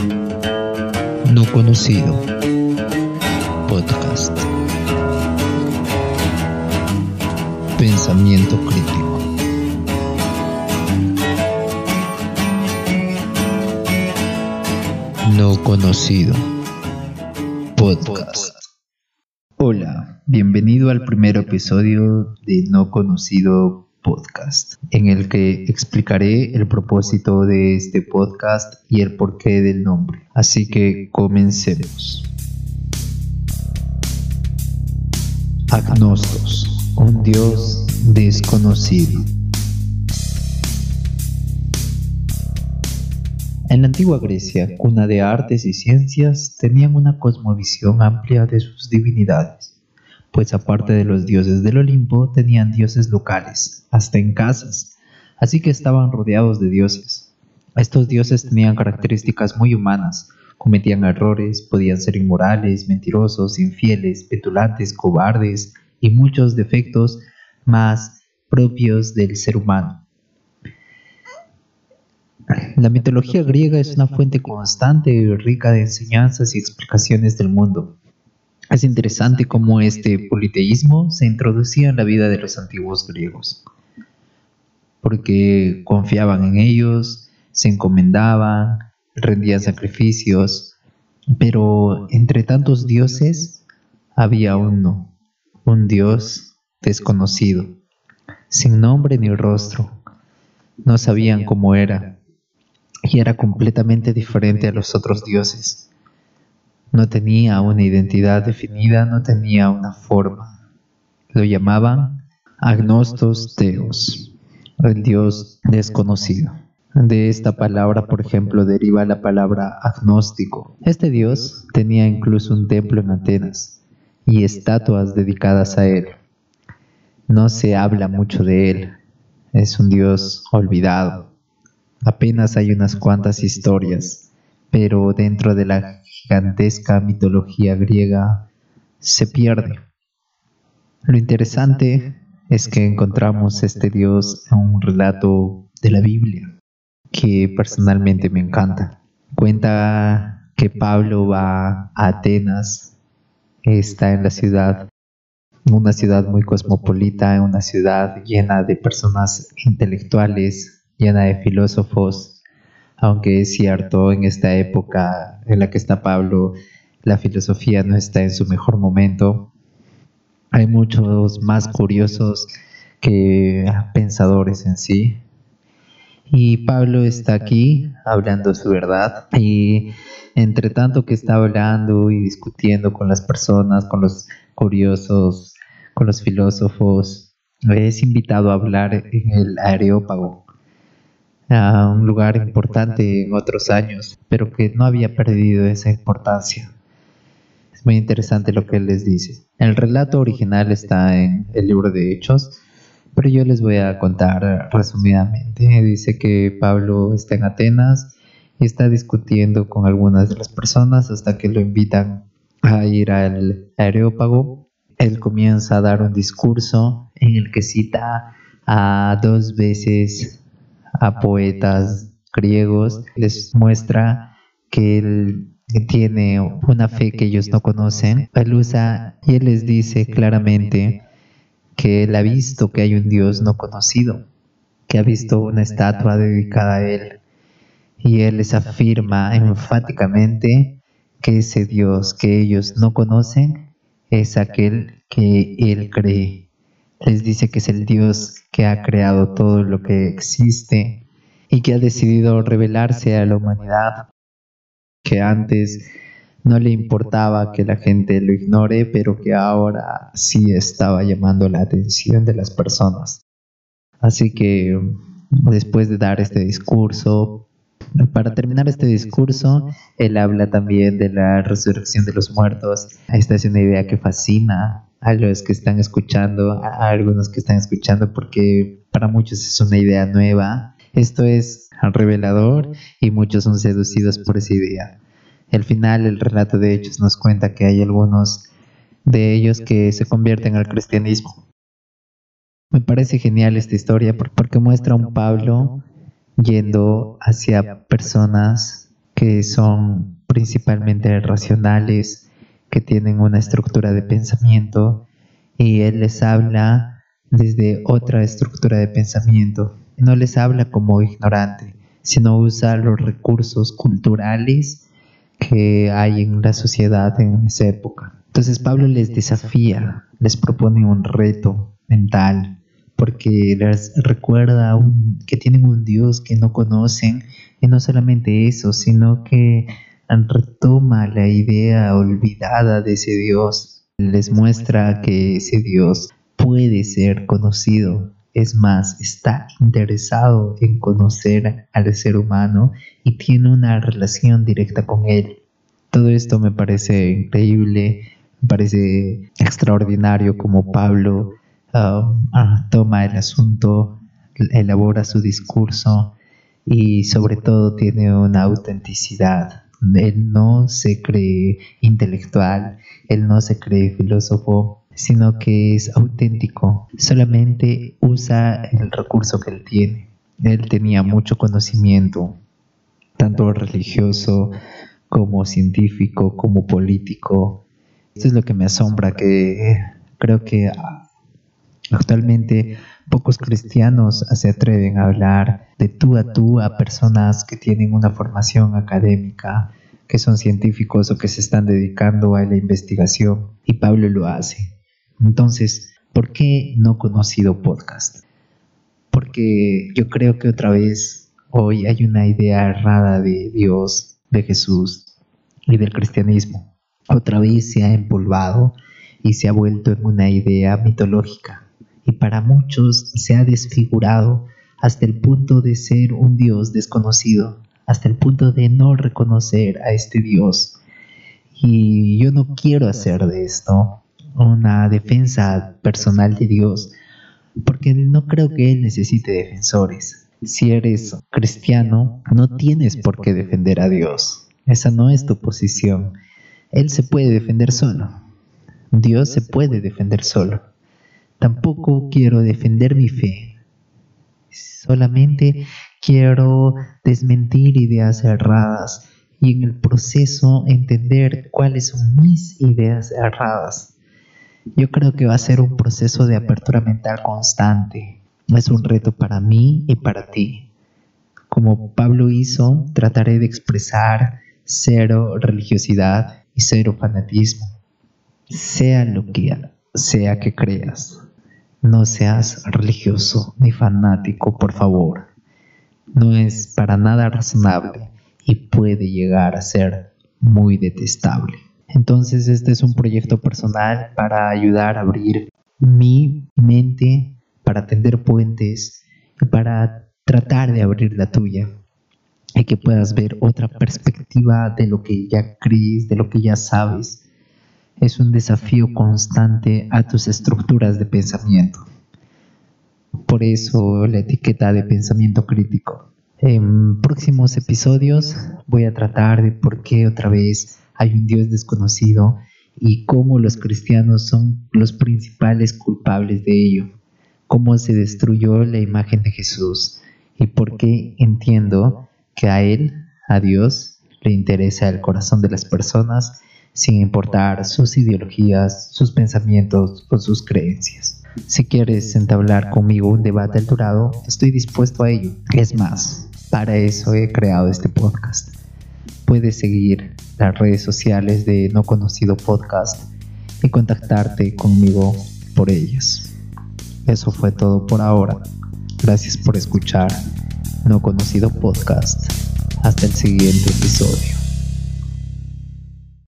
No conocido. Podcast. Pensamiento crítico. No conocido. Podcast. Hola, bienvenido al primer episodio de No conocido podcast, en el que explicaré el propósito de este podcast y el porqué del nombre. Así que comencemos. Agnostos, un Dios desconocido. En la antigua Grecia, cuna de artes y ciencias, tenían una cosmovisión amplia de sus divinidades pues aparte de los dioses del Olimpo, tenían dioses locales, hasta en casas, así que estaban rodeados de dioses. Estos dioses tenían características muy humanas, cometían errores, podían ser inmorales, mentirosos, infieles, petulantes, cobardes y muchos defectos más propios del ser humano. La mitología griega es una fuente constante y rica de enseñanzas y explicaciones del mundo. Es interesante cómo este politeísmo se introducía en la vida de los antiguos griegos, porque confiaban en ellos, se encomendaban, rendían sacrificios, pero entre tantos dioses había uno, un dios desconocido, sin nombre ni rostro. No sabían cómo era y era completamente diferente a los otros dioses. No tenía una identidad definida, no tenía una forma. Lo llamaban agnostos teos, el Dios desconocido. De esta palabra, por ejemplo, deriva la palabra agnóstico. Este Dios tenía incluso un templo en Atenas y estatuas dedicadas a él. No se habla mucho de él. Es un Dios olvidado. Apenas hay unas cuantas historias, pero dentro de la gigantesca mitología griega se pierde. Lo interesante es que encontramos este Dios en un relato de la Biblia que personalmente me encanta. Cuenta que Pablo va a Atenas, está en la ciudad, una ciudad muy cosmopolita, una ciudad llena de personas intelectuales, llena de filósofos, aunque es cierto, en esta época en la que está Pablo, la filosofía no está en su mejor momento. Hay muchos más curiosos que pensadores en sí. Y Pablo está aquí hablando su verdad y entre tanto que está hablando y discutiendo con las personas, con los curiosos, con los filósofos, es invitado a hablar en el Areópago, a un lugar importante en otros años, pero que no había perdido esa importancia. Es muy interesante lo que él les dice. El relato original está en el libro de Hechos, pero yo les voy a contar resumidamente. Dice que Pablo está en Atenas y está discutiendo con algunas de las personas hasta que lo invitan a ir al Areópago. Él comienza a dar un discurso en el que cita a dos veces a poetas griegos, les muestra que él tiene una fe que ellos no conocen. Él usa y él les dice claramente que él ha visto que hay un Dios no conocido, que ha visto una estatua dedicada a él. Y él les afirma enfáticamente que ese Dios que ellos no conocen es aquel que él cree les dice que es el Dios que ha creado todo lo que existe y que ha decidido revelarse a la humanidad, que antes no le importaba que la gente lo ignore, pero que ahora sí estaba llamando la atención de las personas. Así que después de dar este discurso, para terminar este discurso, él habla también de la resurrección de los muertos. Esta es una idea que fascina a los que están escuchando, a algunos que están escuchando, porque para muchos es una idea nueva. Esto es revelador y muchos son seducidos por esa idea. Al final el relato de Hechos nos cuenta que hay algunos de ellos que se convierten al cristianismo. Me parece genial esta historia porque muestra a un Pablo yendo hacia personas que son principalmente racionales, que tienen una estructura de pensamiento y él les habla desde otra estructura de pensamiento. No les habla como ignorante, sino usa los recursos culturales que hay en la sociedad en esa época. Entonces Pablo les desafía, les propone un reto mental, porque les recuerda que tienen un Dios que no conocen, y no solamente eso, sino que retoma la idea olvidada de ese Dios, les muestra que ese Dios puede ser conocido, es más, está interesado en conocer al ser humano y tiene una relación directa con él. Todo esto me parece increíble, me parece extraordinario como Pablo ah, toma el asunto, elabora su discurso y sobre todo tiene una autenticidad. Él no se cree intelectual, él no se cree filósofo, sino que es auténtico, solamente usa el recurso que él tiene. Él tenía mucho conocimiento, tanto religioso como científico, como político. Esto es lo que me asombra, que creo que Actualmente pocos cristianos se atreven a hablar de tú a tú a personas que tienen una formación académica, que son científicos o que se están dedicando a la investigación. Y Pablo lo hace. Entonces, ¿por qué no conocido podcast? Porque yo creo que otra vez hoy hay una idea errada de Dios, de Jesús y del cristianismo. Otra vez se ha empolvado y se ha vuelto en una idea mitológica y para muchos se ha desfigurado hasta el punto de ser un Dios desconocido, hasta el punto de no reconocer a este Dios. Y yo no quiero hacer de esto una defensa personal de Dios, porque no creo que Él necesite defensores. Si eres cristiano, no tienes por qué defender a Dios. Esa no es tu posición. Él se puede defender solo. Dios se puede defender solo. Tampoco quiero defender mi fe. Solamente quiero desmentir ideas erradas y en el proceso entender cuáles son mis ideas erradas. Yo creo que va a ser un proceso de apertura mental constante. Es un reto para mí y para ti. Como Pablo hizo, trataré de expresar cero religiosidad y cero fanatismo, sea lo que sea que creas. No seas religioso ni fanático, por favor. No es para nada razonable y puede llegar a ser muy detestable. Entonces este es un proyecto personal para ayudar a abrir mi mente, para tender puentes y para tratar de abrir la tuya y que puedas ver otra perspectiva de lo que ya crees, de lo que ya sabes es un desafío constante a tus estructuras de pensamiento. Por eso la etiqueta de pensamiento crítico. En próximos episodios voy a tratar de por qué otra vez hay un Dios desconocido y cómo los cristianos son los principales culpables de ello, cómo se destruyó la imagen de Jesús y por qué entiendo que a Él, a Dios, le interesa el corazón de las personas sin importar sus ideologías, sus pensamientos o sus creencias. Si quieres entablar conmigo un debate alturado, estoy dispuesto a ello. Es más, para eso he creado este podcast. Puedes seguir las redes sociales de No Conocido Podcast y contactarte conmigo por ellas. Eso fue todo por ahora. Gracias por escuchar No Conocido Podcast. Hasta el siguiente episodio.